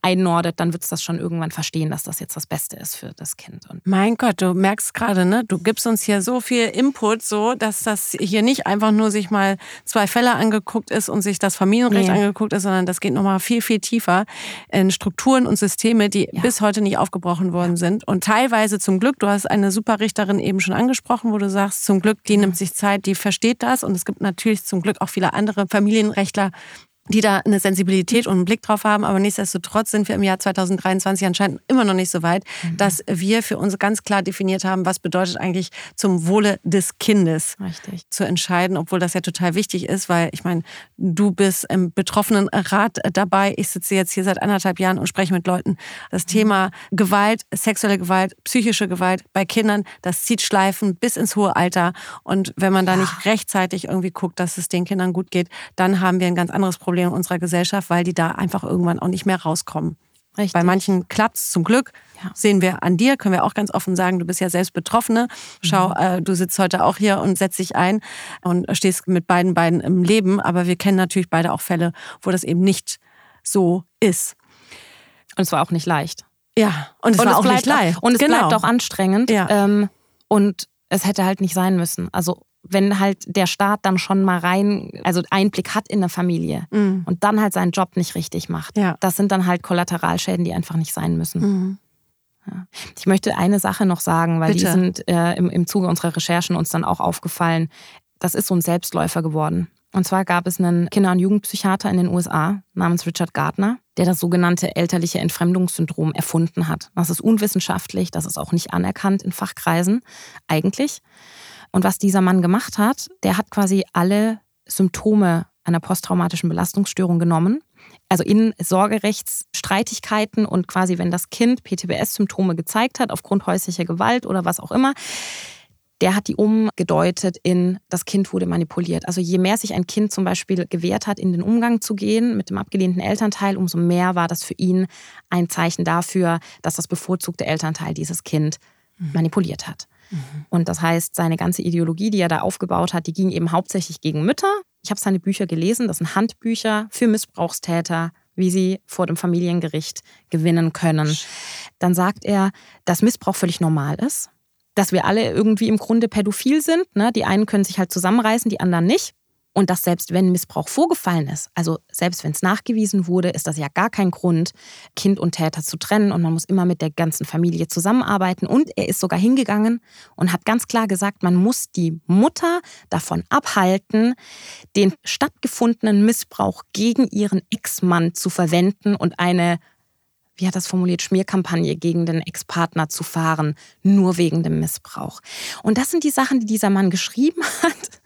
einnordet, dann wird es das schon irgendwann verstehen, dass das jetzt das Beste ist für das Kind. Und Mein Gott, du merkst gerade, ne? Du gibst uns hier so viel Input, so dass das hier nicht einfach nur sich mal zwei Fälle angeguckt ist und sich das Familienrecht Nee. angeguckt ist, sondern das geht nochmal viel, viel tiefer in Strukturen und Systeme, die Ja. bis heute nicht aufgebrochen worden sind. Und teilweise zum Glück, du hast eine super Richterin eben schon angesprochen, wo du sagst, zum Glück, die nimmt sich Zeit, die versteht das. Und es gibt natürlich zum Glück auch viele andere Familienrechtler, die da eine Sensibilität und einen Blick drauf haben. Aber nichtsdestotrotz sind wir im Jahr 2023 anscheinend immer noch nicht so weit, dass wir für uns ganz klar definiert haben, was bedeutet eigentlich zum Wohle des Kindes richtig. zu entscheiden, obwohl das ja total wichtig ist, weil ich meine, du bist im betroffenen Rat dabei. Ich sitze jetzt hier seit anderthalb Jahren und spreche mit Leuten. Das Thema Gewalt, sexuelle Gewalt, psychische Gewalt bei Kindern, das zieht Schleifen bis ins hohe Alter. Und wenn man da nicht rechtzeitig irgendwie guckt, dass es den Kindern gut geht, dann haben wir ein ganz anderes Problem in unserer Gesellschaft, weil die da einfach irgendwann auch nicht mehr rauskommen. Richtig. Bei manchen klappt es zum Glück. Ja. Sehen wir an dir, können wir auch ganz offen sagen, du bist ja selbst Betroffene. Schau, Mhm. äh, du sitzt heute auch hier und setzt dich ein und stehst mit beiden Beinen im Leben. Aber wir kennen natürlich beide auch Fälle, wo das eben nicht so ist. Und es war auch nicht leicht. Ja, und es und war es auch nicht leicht. Und es genau. bleibt auch anstrengend. Ja. Ähm, und es hätte halt nicht sein müssen. Also wenn halt der Staat dann schon mal rein, also Einblick hat in eine Familie Mhm. und dann halt seinen Job nicht richtig macht, Ja. das sind dann halt Kollateralschäden, die einfach nicht sein müssen. Mhm. Ich möchte eine Sache noch sagen, weil die Bitte. sind äh, im, im Zuge unserer Recherchen uns dann auch aufgefallen. Das ist so ein Selbstläufer geworden. Und zwar gab es einen Kinder- und Jugendpsychiater in den USA namens Richard Gardner, der das sogenannte elterliche Entfremdungssyndrom erfunden hat. Das ist unwissenschaftlich, das ist auch nicht anerkannt in Fachkreisen eigentlich. Und was dieser Mann gemacht hat, der hat quasi alle Symptome einer posttraumatischen Belastungsstörung genommen. Also in Sorgerechtsstreitigkeiten und quasi, wenn das Kind PTBS-Symptome gezeigt hat, aufgrund häuslicher Gewalt oder was auch immer, der hat die umgedeutet in, das Kind wurde manipuliert. Also je mehr sich ein Kind zum Beispiel gewehrt hat, in den Umgang zu gehen mit dem abgelehnten Elternteil, umso mehr war das für ihn ein Zeichen dafür, dass das bevorzugte Elternteil dieses Kind manipuliert hat. Und das heißt, seine ganze Ideologie, die er da aufgebaut hat, die ging eben hauptsächlich gegen Mütter. Ich habe seine Bücher gelesen, das sind Handbücher für Missbrauchstäter, wie sie vor dem Familiengericht gewinnen können. Dann sagt er, dass Missbrauch völlig normal ist, dass wir alle irgendwie im Grunde pädophil sind. Ne? Die einen können sich halt zusammenreißen, die anderen nicht. Und dass selbst wenn Missbrauch vorgefallen ist, also selbst wenn es nachgewiesen wurde, ist das ja gar kein Grund, Kind und Täter zu trennen. Und man muss immer mit der ganzen Familie zusammenarbeiten. Und er ist sogar hingegangen und hat ganz klar gesagt, man muss die Mutter davon abhalten, den stattgefundenen Missbrauch gegen ihren Ex-Mann zu verwenden und eine wie hat das formuliert, Schmierkampagne gegen den Ex-Partner zu fahren, nur wegen dem Missbrauch. Und das sind die Sachen, die dieser Mann geschrieben hat.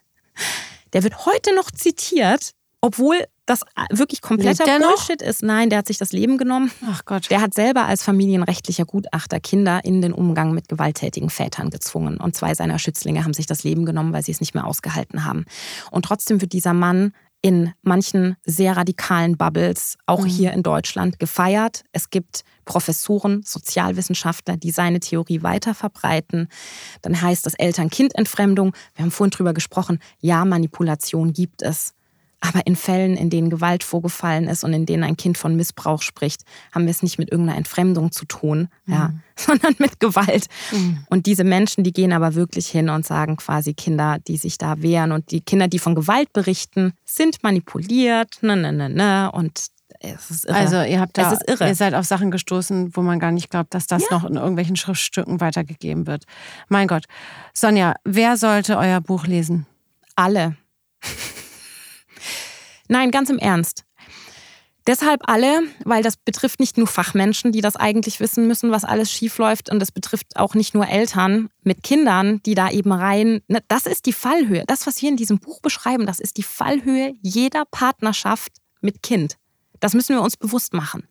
Der wird heute noch zitiert, obwohl das wirklich kompletter? Bullshit ist. Nein, der hat sich das Leben genommen. Ach Gott. Der hat selber als familienrechtlicher Gutachter Kinder in den Umgang mit gewalttätigen Vätern gezwungen. Und zwei seiner Schützlinge haben sich das Leben genommen, weil sie es nicht mehr ausgehalten haben. Und trotzdem wird dieser Mann in manchen sehr radikalen Bubbles, auch Mhm. hier in Deutschland, gefeiert. Es gibt Professoren, Sozialwissenschaftler, die seine Theorie weiter verbreiten. Dann heißt das Eltern-Kind-Entfremdung. Wir haben vorhin drüber gesprochen. Ja, Manipulation gibt es. Aber in Fällen, in denen Gewalt vorgefallen ist und in denen ein Kind von Missbrauch spricht, haben wir es nicht mit irgendeiner Entfremdung zu tun, ja, sondern mit Gewalt. Und diese Menschen, die gehen aber wirklich hin und sagen quasi Kinder, die sich da wehren und die Kinder, die von Gewalt berichten, sind manipuliert, ne, ne, ne, ne. Und es ist irre. Also ihr habt da, ihr seid auf Sachen gestoßen, wo man gar nicht glaubt, dass das Ja. noch in irgendwelchen Schriftstücken weitergegeben wird. Mein Gott. Sonja, wer sollte euer Buch lesen? Alle. Nein, ganz im Ernst. Deshalb alle, weil das betrifft nicht nur Fachmenschen, die das eigentlich wissen müssen, was alles schiefläuft. Und das betrifft auch nicht nur Eltern mit Kindern, die da eben rein. Ne, Das ist die Fallhöhe. Das, was wir in diesem Buch beschreiben, das ist die Fallhöhe jeder Partnerschaft mit Kind. Das müssen wir uns bewusst machen.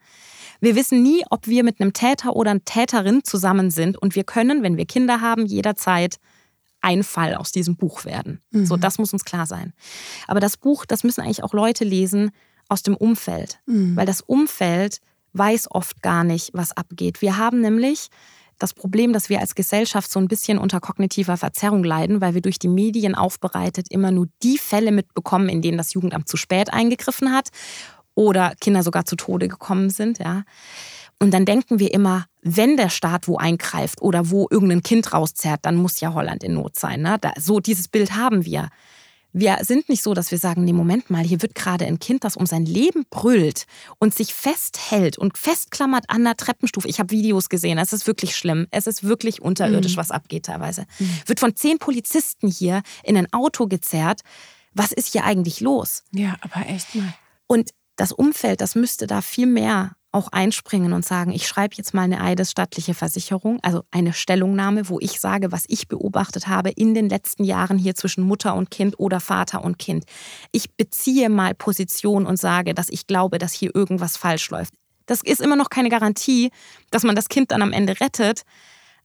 Wir wissen nie, ob wir mit einem Täter oder einer Täterin zusammen sind. Und wir können, wenn wir Kinder haben, jederzeit ein Fall aus diesem Buch werden. So, das muss uns klar sein. Aber das Buch, das müssen eigentlich auch Leute lesen aus dem Umfeld, weil das Umfeld weiß oft gar nicht, was abgeht. Wir haben nämlich das Problem, dass wir als Gesellschaft so ein bisschen unter kognitiver Verzerrung leiden, weil wir durch die Medien aufbereitet immer nur die Fälle mitbekommen, in denen das Jugendamt zu spät eingegriffen hat oder Kinder sogar zu Tode gekommen sind, ja. Und dann denken wir immer, wenn der Staat wo eingreift oder wo irgendein Kind rauszerrt, dann muss ja Holland in Not sein. Ne? Da, so dieses Bild haben wir. Wir sind nicht so, dass wir sagen, nee, Moment mal, hier wird gerade ein Kind, das um sein Leben brüllt und sich festhält und festklammert an der Treppenstufe. Ich habe Videos gesehen, es ist wirklich schlimm. Es ist wirklich unterirdisch, was abgeht teilweise. Wird von zehn Polizisten hier in ein Auto gezerrt. Was ist hier eigentlich los? Ja, aber echt mal. Und das Umfeld, das müsste da viel mehr auch einspringen und sagen, ich schreibe jetzt mal eine eidesstattliche Versicherung, also eine Stellungnahme, wo ich sage, was ich beobachtet habe in den letzten Jahren hier zwischen Mutter und Kind oder Vater und Kind. Ich beziehe mal Position und sage, dass ich glaube, dass hier irgendwas falsch läuft. Das ist immer noch keine Garantie, dass man das Kind dann am Ende rettet.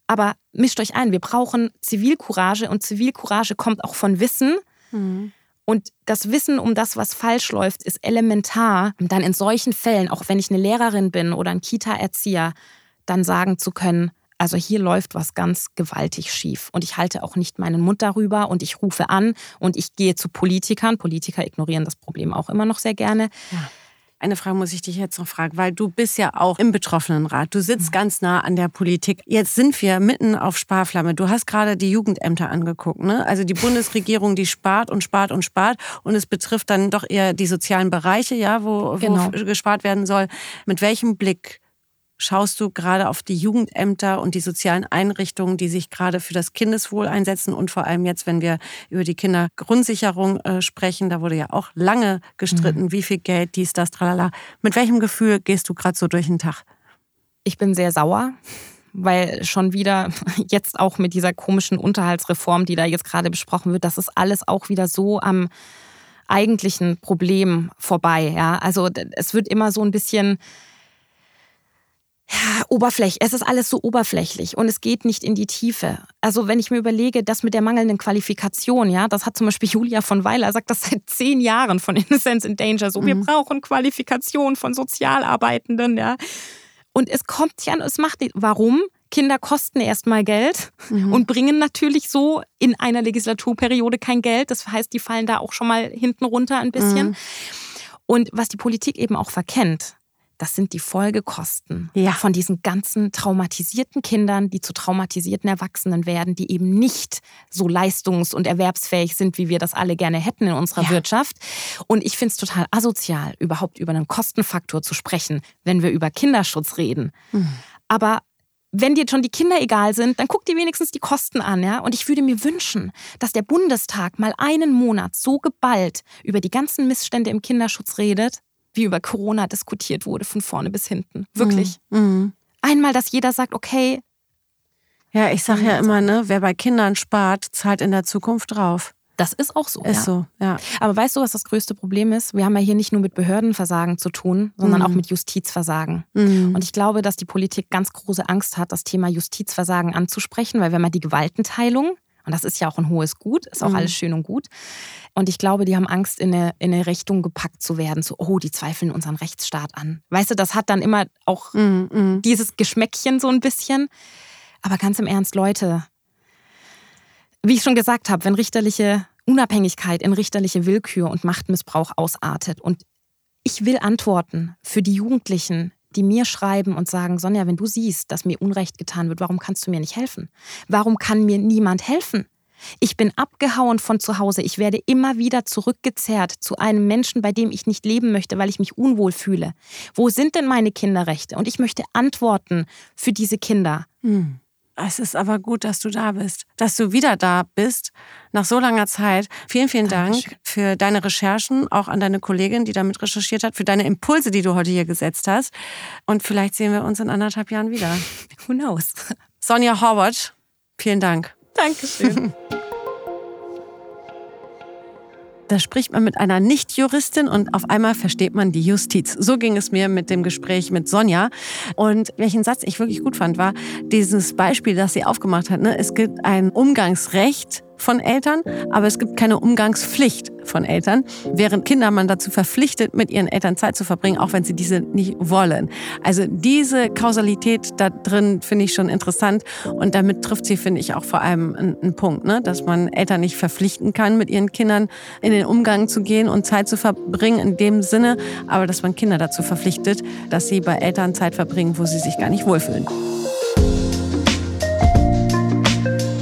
Aber mischt euch ein, wir brauchen Zivilcourage und Zivilcourage kommt auch von Wissen. Und das Wissen um das, was falsch läuft, ist elementar, um dann in solchen Fällen, auch wenn ich eine Lehrerin bin oder ein Kita-Erzieher, dann sagen zu können, also hier läuft was ganz gewaltig schief. Und ich halte auch nicht meinen Mund darüber und ich rufe an und ich gehe zu Politikern. Politiker ignorieren das Problem auch immer noch sehr gerne. Eine Frage muss ich dich jetzt noch fragen, weil du bist ja auch im Betroffenenrat. Du sitzt ganz nah an der Politik. Jetzt sind wir mitten auf Sparflamme. Du hast gerade die Jugendämter angeguckt. Ne? Also die Bundesregierung, die spart und spart und spart. Und es betrifft dann doch eher die sozialen Bereiche, ja, wo, Genau. wo gespart werden soll. Mit welchem Blick schaust du gerade auf die Jugendämter und die sozialen Einrichtungen, die sich gerade für das Kindeswohl einsetzen und vor allem jetzt, wenn wir über die Kindergrundsicherung äh, sprechen, da wurde ja auch lange gestritten, wie viel Geld, dies, das, tralala. Mit welchem Gefühl gehst du gerade so durch den Tag? Ich bin sehr sauer, weil schon wieder jetzt auch mit dieser komischen Unterhaltsreform, die da jetzt gerade besprochen wird, das ist alles auch wieder so am eigentlichen Problem vorbei. Ja? Also es wird immer so ein bisschen ja, oberflächlich. Es ist alles so oberflächlich und es geht nicht in die Tiefe. Also wenn ich mir überlege, das mit der mangelnden Qualifikation, ja, das hat zum Beispiel Julia von Weiler sagt das seit zehn Jahren von Innocence in Danger. So, wir brauchen Qualifikation von Sozialarbeitenden, ja. Und es kommt ja, es macht nicht. Warum? Kinder kosten erstmal Geld und bringen natürlich so in einer Legislaturperiode kein Geld. Das heißt, die fallen da auch schon mal hinten runter ein bisschen. Und was die Politik eben auch verkennt, das sind die Folgekosten Ja. von diesen ganzen traumatisierten Kindern, die zu traumatisierten Erwachsenen werden, die eben nicht so leistungs- und erwerbsfähig sind, wie wir das alle gerne hätten in unserer Ja. Wirtschaft. Und ich finde es total asozial, überhaupt über einen Kostenfaktor zu sprechen, wenn wir über Kinderschutz reden. Aber wenn dir schon die Kinder egal sind, dann guck dir wenigstens die Kosten an, ja? Und ich würde mir wünschen, dass der Bundestag mal einen Monat so geballt über die ganzen Missstände im Kinderschutz redet, wie über Corona diskutiert wurde, von vorne bis hinten. Wirklich. Mhm. Einmal, dass jeder sagt, okay, Ja, ich sage ja immer, ne, wer bei Kindern spart, zahlt in der Zukunft drauf. das ist auch so. Ist ja. so, ja. Aber weißt du, was das größte Problem ist? Wir haben ja hier nicht nur mit Behördenversagen zu tun, sondern auch mit Justizversagen. Mhm. Und ich glaube, dass die Politik ganz große Angst hat, das Thema Justizversagen anzusprechen, weil wenn man die Gewaltenteilung, und das ist ja auch ein hohes Gut, ist auch Mhm. alles schön und gut. Und ich glaube, die haben Angst, in eine, in eine Richtung gepackt zu werden, so, oh, die zweifeln unseren Rechtsstaat an. Weißt du, das hat dann immer auch Mhm, mhm. dieses Geschmäckchen so ein bisschen. Aber ganz im Ernst, Leute, wie ich schon gesagt habe, wenn richterliche Unabhängigkeit in richterliche Willkür und Machtmissbrauch ausartet und ich will Antworten für die Jugendlichen, die mir schreiben und sagen, Sonja, wenn du siehst, dass mir Unrecht getan wird, warum kannst du mir nicht helfen? Warum kann mir niemand helfen? Ich bin abgehauen von zu Hause. Ich werde immer wieder zurückgezerrt zu einem Menschen, bei dem ich nicht leben möchte, weil ich mich unwohl fühle. Wo sind denn meine Kinderrechte? Und ich möchte Antworten für diese Kinder. Hm. Es ist aber gut, dass du da bist, dass du wieder da bist nach so langer Zeit. Vielen, vielen Dankeschön. Dank für deine Recherchen, auch an deine Kollegin, die damit recherchiert hat, für deine Impulse, die du heute hier gesetzt hast. Und vielleicht sehen wir uns in anderthalb Jahren wieder. Who knows? Sonja Horvath, vielen Dank. Dankeschön. Da spricht man mit einer Nicht-Juristin und auf einmal versteht man die Justiz. So ging es mir mit dem Gespräch mit Sonja. Und welchen Satz ich wirklich gut fand, war dieses Beispiel, das sie aufgemacht hat. Ne? Es gibt ein Umgangsrecht von Eltern, aber es gibt keine Umgangspflicht von Eltern, während Kinder man dazu verpflichtet, mit ihren Eltern Zeit zu verbringen, auch wenn sie diese nicht wollen. Also diese Kausalität da drin finde ich schon interessant und damit trifft sie, finde ich, auch vor allem einen, Punkt, ne? dass man Eltern nicht verpflichten kann, mit ihren Kindern in den Umgang zu gehen und Zeit zu verbringen in dem Sinne, aber dass man Kinder dazu verpflichtet, dass sie bei Eltern Zeit verbringen, wo sie sich gar nicht wohlfühlen.